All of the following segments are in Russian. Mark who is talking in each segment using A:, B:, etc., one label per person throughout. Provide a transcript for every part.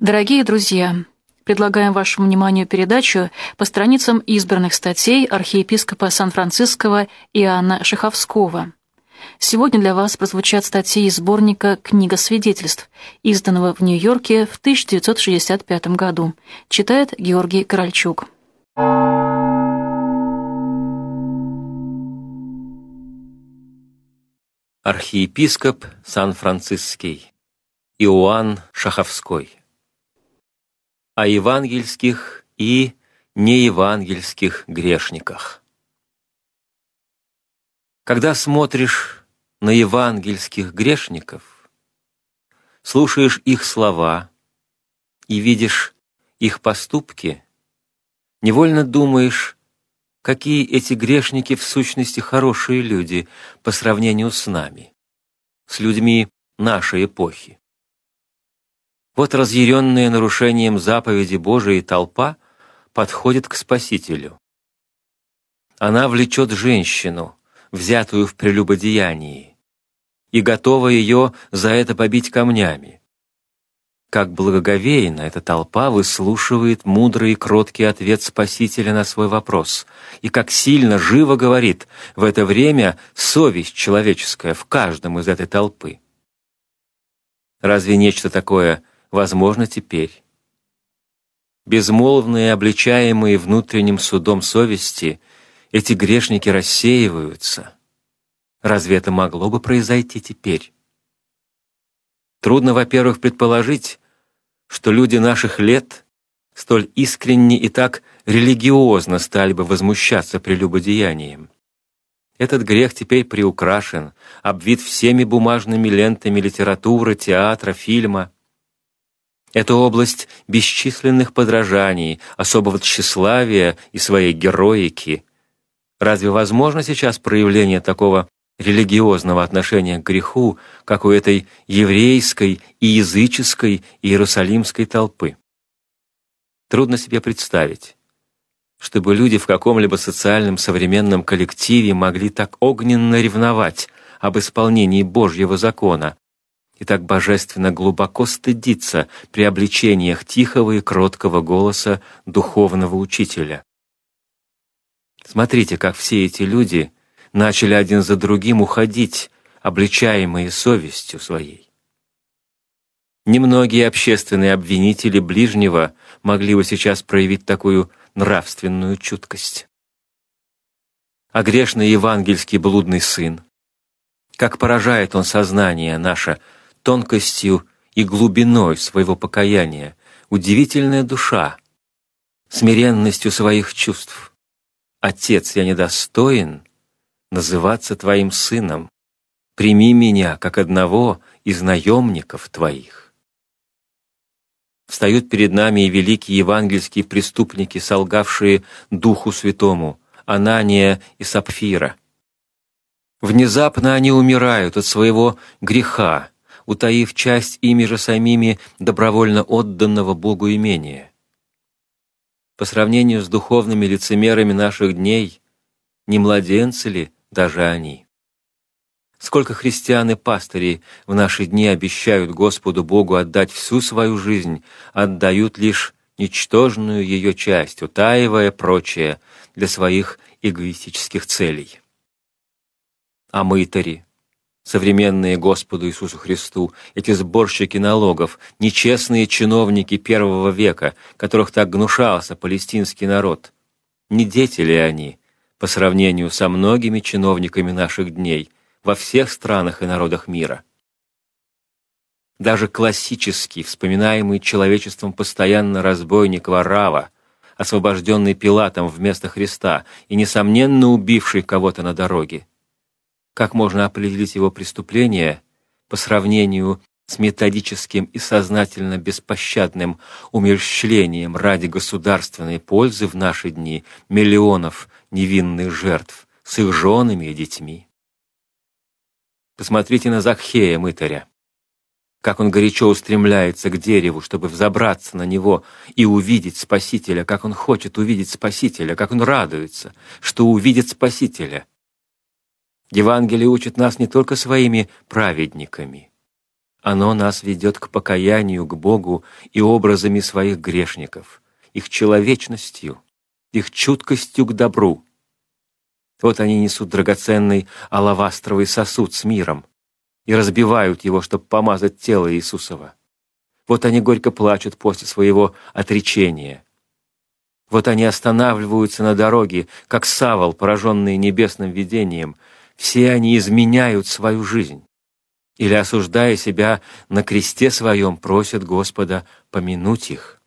A: Дорогие друзья, предлагаем вашему вниманию передачу по страницам избранных статей архиепископа Сан-Франциского Иоанна Шаховского. Сегодня для вас прозвучат статьи из сборника «Книга свидетельств», изданного в Нью-Йорке в 1965 году. Читает Георгий Корольчук.
B: Архиепископ Сан-Франциский Иоанн Шаховской О евангельских и неевангельских грешниках Когда смотришь на евангельских грешников, слушаешь их слова и видишь их поступки, невольно думаешь, какие эти грешники в сущности хорошие люди по сравнению с нами, с людьми нашей эпохи. Вот разъяренная нарушением заповеди Божией толпа подходит к Спасителю. Она влечет женщину, взятую в прелюбодеянии, и готова ее за это побить камнями как благоговейно эта толпа выслушивает мудрый и кроткий ответ Спасителя на свой вопрос, и как сильно живо говорит в это время совесть человеческая в каждом из этой толпы. Разве нечто такое возможно теперь? Безмолвные, обличаемые внутренним судом совести, эти грешники рассеиваются. Разве это могло бы произойти теперь? Трудно, во-первых, предположить, что люди наших лет столь искренне и так религиозно стали бы возмущаться прелюбодеянием. Этот грех теперь приукрашен, обвит всеми бумажными лентами литературы, театра, фильма. Это область бесчисленных подражаний, особого тщеславия и своей героики. Разве возможно сейчас проявление такого религиозного отношения к греху, как у этой еврейской и языческой иерусалимской толпы. Трудно себе представить, чтобы люди в каком-либо социальном современном коллективе могли так огненно ревновать об исполнении Божьего закона и так божественно глубоко стыдиться при обличениях тихого и кроткого голоса духовного учителя. Смотрите, как все эти люди — начали один за другим уходить, обличаемые совестью своей. Немногие общественные обвинители ближнего могли бы сейчас проявить такую нравственную чуткость. А грешный евангельский блудный сын, как поражает он сознание наше тонкостью и глубиной своего покаяния, удивительная душа, смиренностью своих чувств. Отец, я недостоин, называться Твоим сыном. Прими меня, как одного из наемников Твоих. Встают перед нами и великие евангельские преступники, солгавшие Духу Святому, Анания и Сапфира. Внезапно они умирают от своего греха, утаив часть ими же самими добровольно отданного Богу имения. По сравнению с духовными лицемерами наших дней, не младенцы ли даже они. Сколько христиан и пастырей в наши дни обещают Господу Богу отдать всю свою жизнь, отдают лишь ничтожную ее часть, утаивая прочее для своих эгоистических целей. А мытари, современные Господу Иисусу Христу, эти сборщики налогов, нечестные чиновники первого века, которых так гнушался палестинский народ, не дети ли они, по сравнению со многими чиновниками наших дней во всех странах и народах мира. Даже классический, вспоминаемый человечеством постоянно разбойник Варава, освобожденный Пилатом вместо Христа и, несомненно, убивший кого-то на дороге. Как можно определить его преступление по сравнению с методическим и сознательно беспощадным умерщвлением ради государственной пользы в наши дни миллионов невинных жертв с их женами и детьми. Посмотрите на Захея мытаря, как он горячо устремляется к дереву, чтобы взобраться на него и увидеть Спасителя, как он хочет увидеть Спасителя, как он радуется, что увидит Спасителя. Евангелие учит нас не только своими праведниками, Оно нас ведет к покаянию, к Богу и образами своих грешников, их человечностью, их чуткостью к добру. Вот они несут драгоценный алавастровый сосуд с миром и разбивают его, чтобы помазать тело Иисусова. Вот они горько плачут после своего отречения. Вот они останавливаются на дороге, как савол, пораженный небесным видением. Все они изменяют свою жизнь или, осуждая себя на кресте своем, просят Господа помянуть их.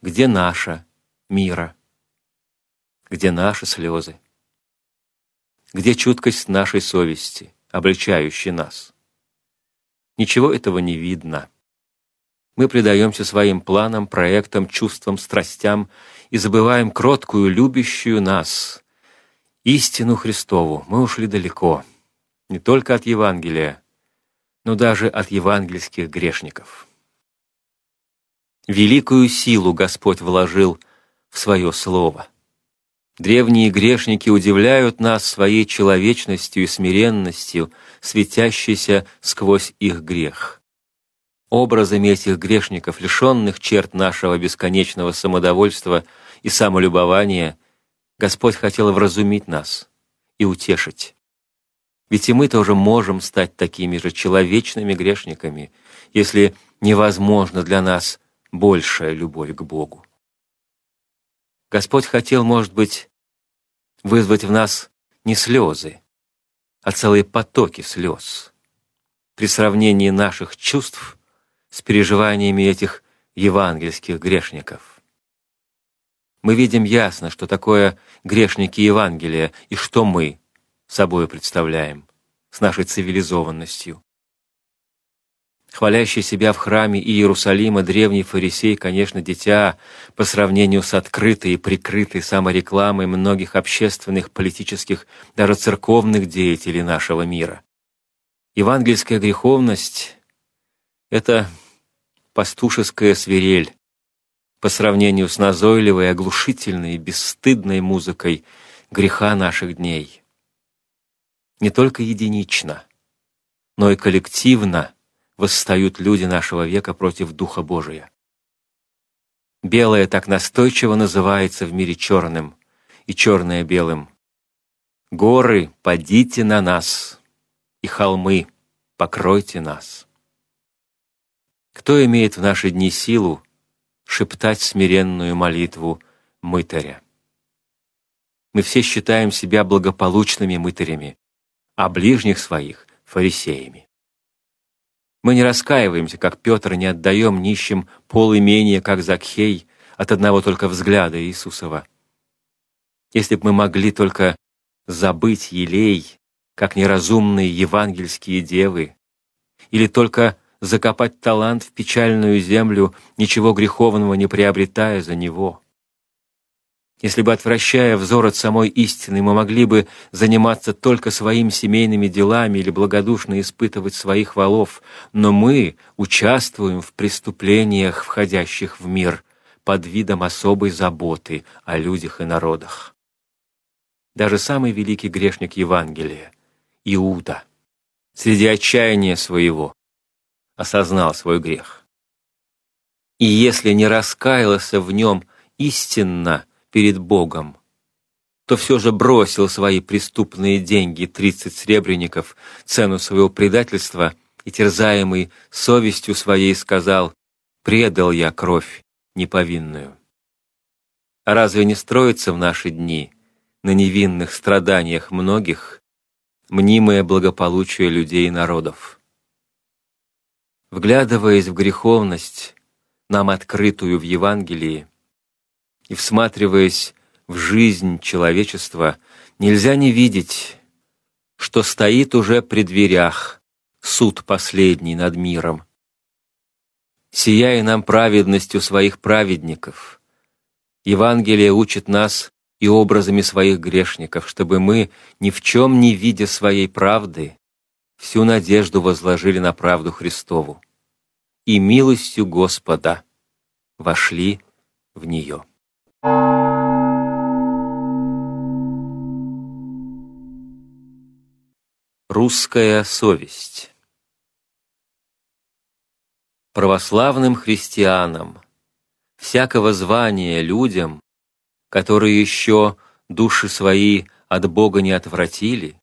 B: Где наша мира? Где наши слезы? Где чуткость нашей совести, обличающей нас? Ничего этого не видно. Мы предаемся своим планам, проектам, чувствам, страстям и забываем кроткую, любящую нас, истину Христову. Мы ушли далеко не только от Евангелия, но даже от евангельских грешников. Великую силу Господь вложил в свое слово. Древние грешники удивляют нас своей человечностью и смиренностью, светящейся сквозь их грех. Образами этих грешников, лишенных черт нашего бесконечного самодовольства и самолюбования, Господь хотел вразумить нас и утешить. Ведь и мы тоже можем стать такими же человечными грешниками, если невозможно для нас большая любовь к Богу. Господь хотел, может быть, вызвать в нас не слезы, а целые потоки слез при сравнении наших чувств с переживаниями этих евангельских грешников. Мы видим ясно, что такое грешники Евангелия и что мы, собой представляем, с нашей цивилизованностью. Хвалящий себя в храме Иерусалима древний фарисей, конечно, дитя по сравнению с открытой и прикрытой саморекламой многих общественных, политических, даже церковных деятелей нашего мира. Евангельская греховность — это пастушеская свирель по сравнению с назойливой, оглушительной, бесстыдной музыкой греха наших дней не только единично, но и коллективно восстают люди нашего века против Духа Божия. Белое так настойчиво называется в мире черным, и черное белым. Горы, падите на нас, и холмы, покройте нас. Кто имеет в наши дни силу шептать смиренную молитву мытаря? Мы все считаем себя благополучными мытарями, а ближних своих — фарисеями. Мы не раскаиваемся, как Петр, не отдаем нищим полимения, как Закхей, от одного только взгляда Иисусова. Если бы мы могли только забыть елей, как неразумные евангельские девы, или только закопать талант в печальную землю, ничего греховного не приобретая за него. Если бы, отвращая взор от самой истины, мы могли бы заниматься только своими семейными делами или благодушно испытывать своих валов, но мы участвуем в преступлениях, входящих в мир, под видом особой заботы о людях и народах. Даже самый великий грешник Евангелия, Иуда, среди отчаяния своего, осознал свой грех. И если не раскаялся в нем истинно, перед Богом, то все же бросил свои преступные деньги, тридцать сребреников, цену своего предательства, и, терзаемый совестью своей, сказал, «Предал я кровь неповинную». А разве не строится в наши дни на невинных страданиях многих мнимое благополучие людей и народов? Вглядываясь в греховность, нам открытую в Евангелии, и всматриваясь в жизнь человечества, нельзя не видеть, что стоит уже при дверях суд последний над миром. Сияя нам праведностью своих праведников, Евангелие учит нас и образами своих грешников, чтобы мы, ни в чем не видя своей правды, всю надежду возложили на правду Христову и милостью Господа вошли в нее. Русская совесть православным христианам, всякого звания людям, которые еще души свои от Бога не отвратили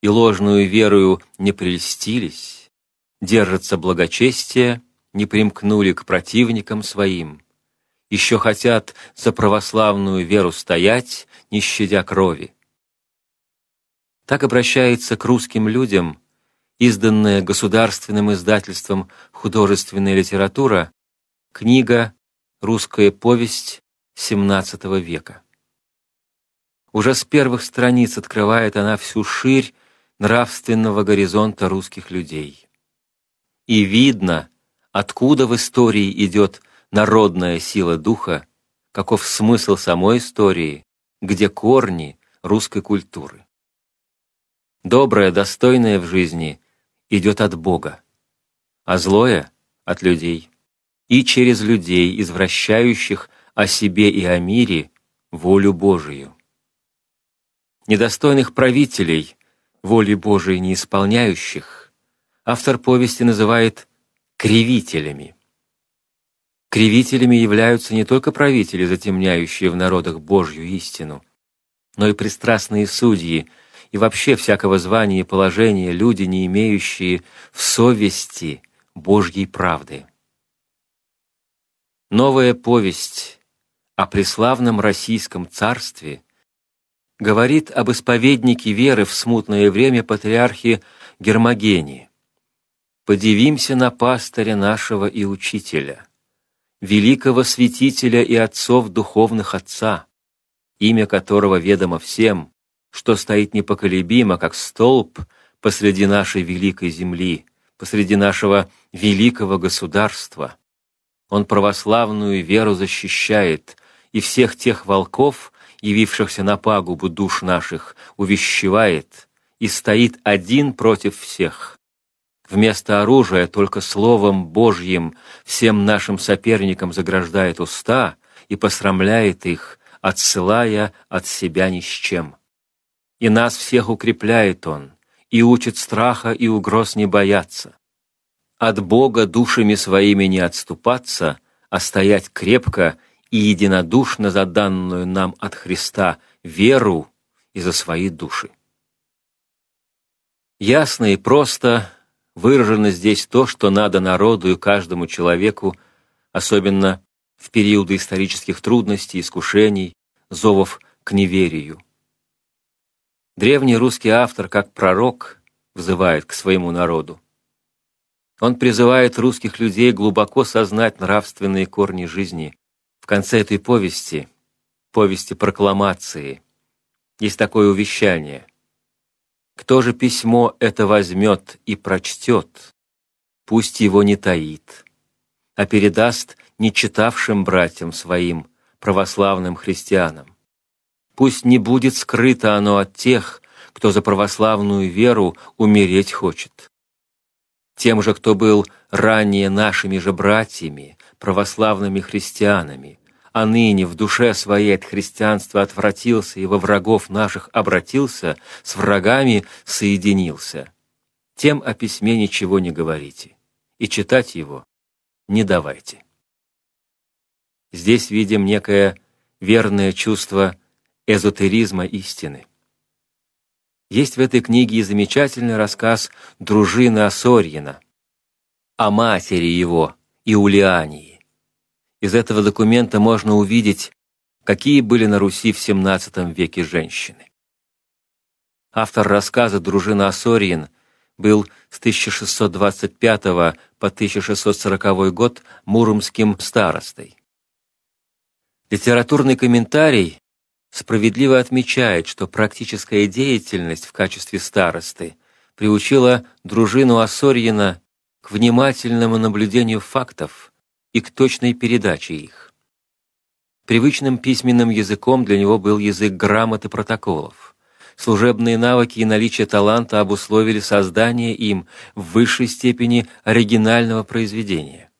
B: и ложную верою не прельстились, держатся благочестия, не примкнули к противникам своим, еще хотят за православную веру стоять, не щадя крови. Так обращается к русским людям изданная государственным издательством художественная литература книга «Русская повесть XVII века». Уже с первых страниц открывает она всю ширь нравственного горизонта русских людей. И видно, откуда в истории идет народная сила духа, каков смысл самой истории, где корни русской культуры. Доброе, достойное в жизни идет от Бога, а злое — от людей, и через людей, извращающих о себе и о мире волю Божию. Недостойных правителей, воли Божией не исполняющих, автор повести называет кривителями. Кривителями являются не только правители, затемняющие в народах Божью истину, но и пристрастные судьи и вообще всякого звания и положения люди, не имеющие в совести Божьей правды. Новая повесть о преславном российском царстве говорит об исповеднике веры в смутное время патриархе Гермогении. «Подивимся на пастыря нашего и учителя» великого святителя и отцов духовных отца, имя которого ведомо всем, что стоит непоколебимо, как столб посреди нашей великой земли, посреди нашего великого государства. Он православную веру защищает, и всех тех волков, явившихся на пагубу душ наших, увещевает, и стоит один против всех, Вместо оружия только Словом Божьим всем нашим соперникам заграждает уста и посрамляет их, отсылая от себя ни с чем. И нас всех укрепляет Он, и учит страха и угроз не бояться. От Бога душами своими не отступаться, а стоять крепко и единодушно за данную нам от Христа веру и за свои души. Ясно и просто выражено здесь то, что надо народу и каждому человеку, особенно в периоды исторических трудностей, искушений, зовов к неверию. Древний русский автор, как пророк, взывает к своему народу. Он призывает русских людей глубоко сознать нравственные корни жизни. Конце этой повести, повести прокламации, есть такое увещание. Кто же письмо это возьмет и прочтет, пусть его не таит, а передаст нечитавшим братьям своим, православным христианам. Пусть не будет скрыто оно от тех, кто за православную веру умереть хочет. Тем же, кто был ранее нашими же братьями, православными христианами, а ныне в душе своей от христианства отвратился и во врагов наших обратился, с врагами соединился. Тем о письме ничего не говорите, и читать его не давайте. Здесь видим некое верное чувство эзотеризма истины. Есть в этой книге и замечательный рассказ дружины Осорьина о матери его, Иулиании. Из этого документа можно увидеть, какие были на Руси в XVII веке женщины. Автор рассказа «Дружина Осориен» был с 1625 по 1640 год муромским старостой. Литературный комментарий справедливо отмечает, что практическая деятельность в качестве старосты приучила дружину Осорьина к внимательному наблюдению фактов, и к точной передаче их. Привычным письменным языком для него был язык грамот и протоколов. Служебные навыки и наличие таланта обусловили создание им в высшей степени оригинального произведения.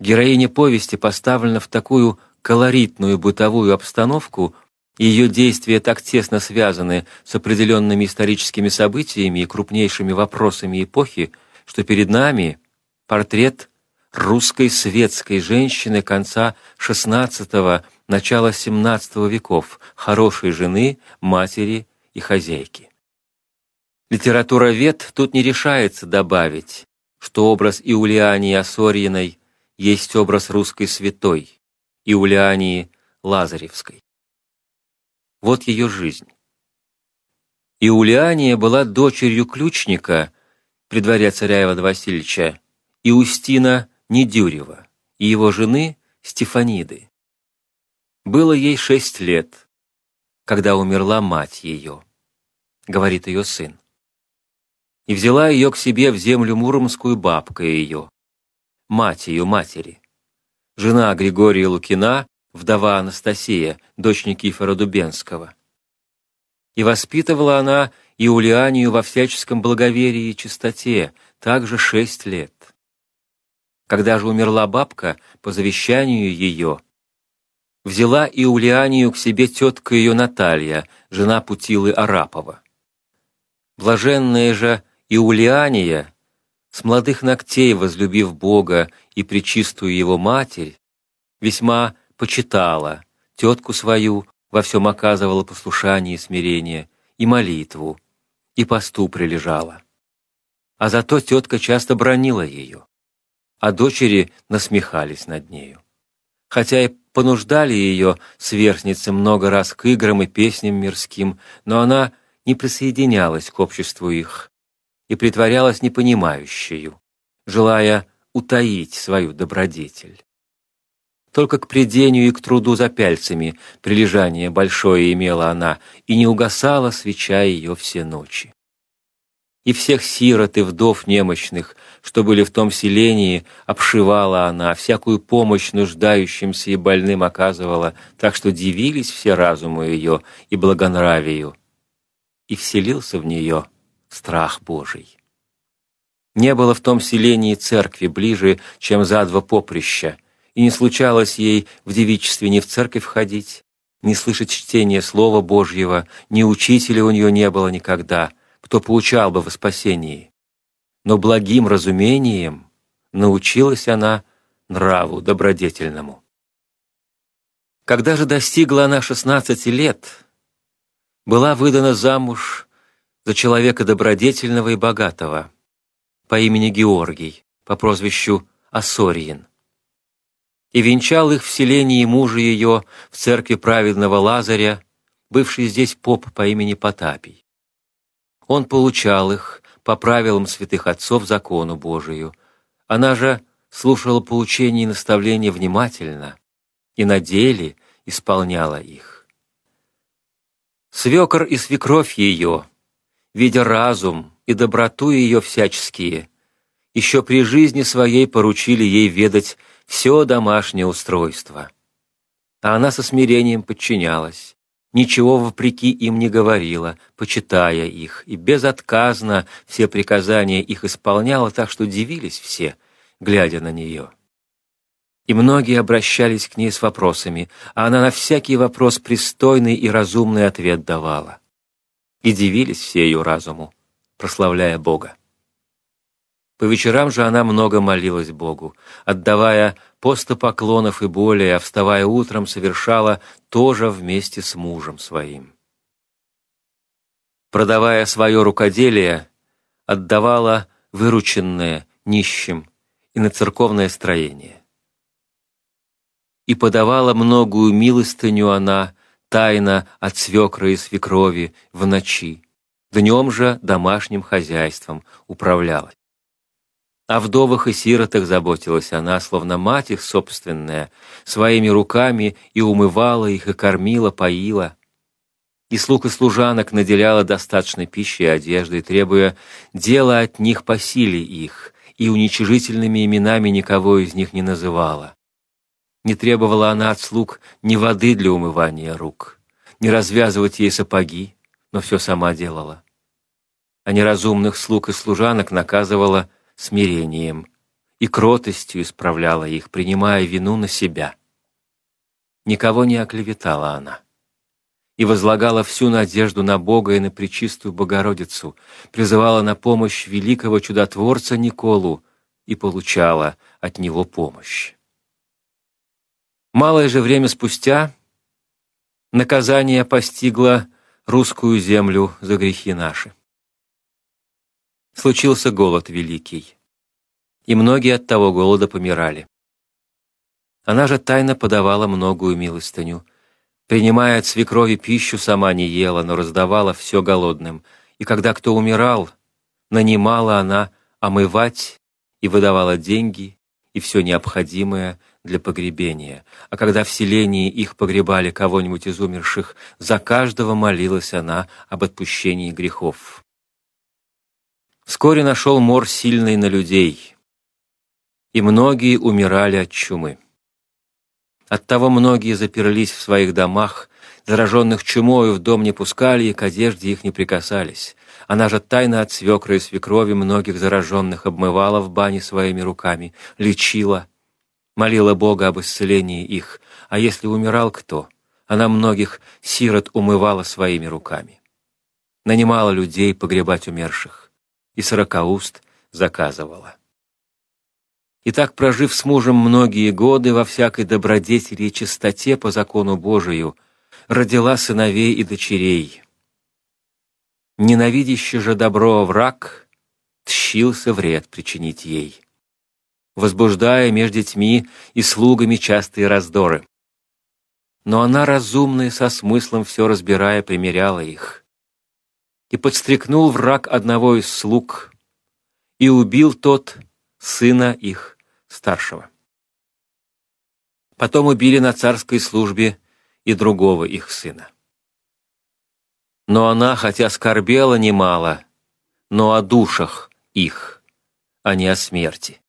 B: Героиня повести поставлена в такую колоритную бытовую обстановку, ее действия так тесно связаны с определенными историческими событиями и крупнейшими вопросами эпохи, что перед нами портрет русской светской женщины конца XVI – начала XVII веков, хорошей жены, матери и хозяйки. Литература вет тут не решается добавить, что образ Иулиании Осорьиной есть образ русской святой, Иулиании Лазаревской. Вот ее жизнь. Иулиания была дочерью ключника при дворе царя Ивана Васильевича Иустина Недюрева и его жены Стефаниды. Было ей шесть лет, когда умерла мать ее, говорит ее сын. И взяла ее к себе в землю Муромскую бабка ее, мать ее матери, жена Григория Лукина, вдова Анастасия, дочь Никифора Дубенского. И воспитывала она Иулианию во всяческом благоверии и чистоте, также шесть лет. Когда же умерла бабка, по завещанию ее, взяла Иулианию к себе тетка ее Наталья, жена Путилы Арапова. Блаженная же Иулиания, с молодых ногтей возлюбив Бога и причистую Его Матерь, весьма почитала, тетку свою во всем оказывала послушание и смирение, и молитву, и посту прилежала. А зато тетка часто бронила ее, а дочери насмехались над нею. Хотя и понуждали ее сверстницы много раз к играм и песням мирским, но она не присоединялась к обществу их, и притворялась непонимающую, желая утаить свою добродетель. Только к предению и к труду за пяльцами прилежание большое имела она, и не угасала свеча ее все ночи. И всех сирот и вдов немощных, что были в том селении, обшивала она, всякую помощь нуждающимся и больным оказывала, так что дивились все разуму ее и благонравию. И вселился в нее страх Божий. Не было в том селении церкви ближе, чем за два поприща, и не случалось ей в девичестве ни в церковь ходить, ни слышать чтение Слова Божьего, ни учителя у нее не было никогда, кто поучал бы во спасении. Но благим разумением научилась она нраву добродетельному. Когда же достигла она шестнадцати лет, была выдана замуж за человека добродетельного и богатого по имени Георгий, по прозвищу Осориин. И венчал их в селении мужа ее в церкви праведного Лазаря, бывший здесь поп по имени Потапий. Он получал их по правилам святых отцов закону Божию. Она же слушала поучения и наставления внимательно и на деле исполняла их. Свекор и свекровь ее — видя разум и доброту ее всяческие, еще при жизни своей поручили ей ведать все домашнее устройство. А она со смирением подчинялась, ничего вопреки им не говорила, почитая их, и безотказно все приказания их исполняла, так что дивились все, глядя на нее. И многие обращались к ней с вопросами, а она на всякий вопрос пристойный и разумный ответ давала и дивились все ее разуму, прославляя Бога. По вечерам же она много молилась Богу, отдавая поклонов и более, а вставая утром, совершала тоже вместе с мужем своим. Продавая свое рукоделие, отдавала вырученное нищим и на церковное строение. И подавала многую милостыню она тайно от свекра и свекрови в ночи, днем же домашним хозяйством управлялась. О вдовах и сиротах заботилась она, словно мать их собственная, своими руками и умывала их, и кормила, поила. И слуг и служанок наделяла достаточной пищей и одеждой, требуя дела от них по силе их, и уничижительными именами никого из них не называла. Не требовала она от слуг ни воды для умывания рук, ни развязывать ей сапоги, но все сама делала. А неразумных слуг и служанок наказывала смирением и кротостью исправляла их, принимая вину на себя. Никого не оклеветала она и возлагала всю надежду на Бога и на Пречистую Богородицу, призывала на помощь великого чудотворца Николу, и получала от него помощь. Малое же время спустя наказание постигло русскую землю за грехи наши. Случился голод великий, и многие от того голода помирали. Она же тайно подавала многую милостыню, принимая от свекрови пищу, сама не ела, но раздавала все голодным, и когда кто умирал, нанимала она омывать и выдавала деньги и все необходимое для погребения, а когда в селении их погребали кого-нибудь из умерших, за каждого молилась она об отпущении грехов. Вскоре нашел мор сильный на людей, и многие умирали от чумы. Оттого многие заперлись в своих домах, зараженных чумою в дом не пускали и к одежде их не прикасались. Она же тайно от свекры и свекрови многих зараженных обмывала в бане своими руками, лечила, молила Бога об исцелении их, а если умирал кто, она многих сирот умывала своими руками. Нанимала людей погребать умерших, и сорокауст заказывала. И так, прожив с мужем многие годы во всякой добродетели и чистоте по закону Божию, родила сыновей и дочерей. Ненавидящий же добро враг тщился вред причинить ей возбуждая между детьми и слугами частые раздоры. Но она разумно и со смыслом все разбирая, примеряла их. И подстрекнул враг одного из слуг, и убил тот сына их старшего. Потом убили на царской службе и другого их сына. Но она, хотя скорбела немало, но о душах их, а не о смерти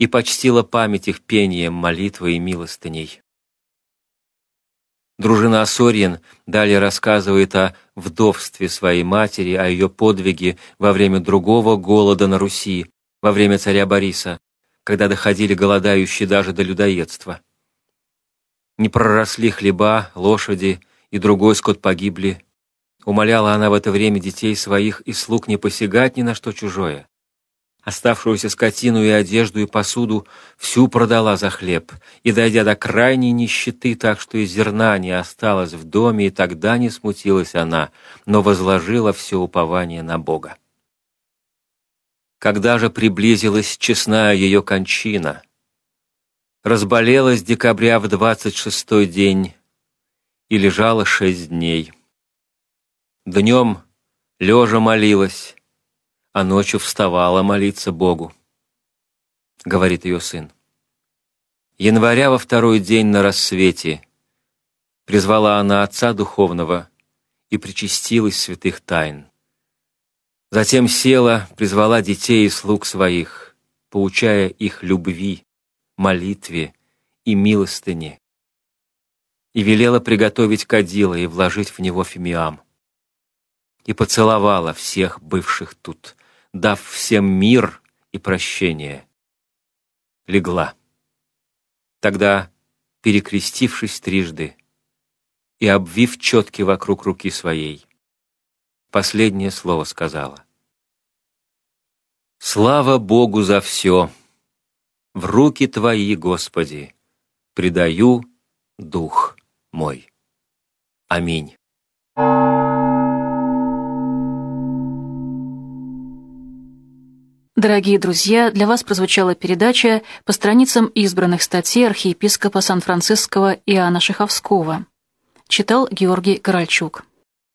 B: и почтила память их пением, молитвой и милостыней. Дружина Осорьин далее рассказывает о вдовстве своей матери, о ее подвиге во время другого голода на Руси, во время царя Бориса, когда доходили голодающие даже до людоедства. Не проросли хлеба, лошади, и другой скот погибли. Умоляла она в это время детей своих и слуг не посягать ни на что чужое. Оставшуюся скотину и одежду и посуду всю продала за хлеб, и, дойдя до крайней нищеты, так что и зерна не осталось в доме, и тогда не смутилась она, но возложила все упование на Бога. Когда же приблизилась честная ее кончина, разболелась декабря в двадцать шестой день и лежала шесть дней. Днем лежа молилась, а ночью вставала молиться Богу, — говорит ее сын. Января во второй день на рассвете призвала она отца духовного и причастилась святых тайн. Затем села, призвала детей и слуг своих, поучая их любви, молитве и милостыне, и велела приготовить кадила и вложить в него фимиам, и поцеловала всех бывших тут, дав всем мир и прощение. Легла. Тогда, перекрестившись трижды и обвив четки вокруг руки своей, последнее слово сказала. «Слава Богу за все! В руки Твои, Господи, предаю дух мой. Аминь».
A: Дорогие друзья, для вас прозвучала передача по страницам избранных статей архиепископа Сан-Франциского Иоанна Шиховского. Читал Георгий Корольчук.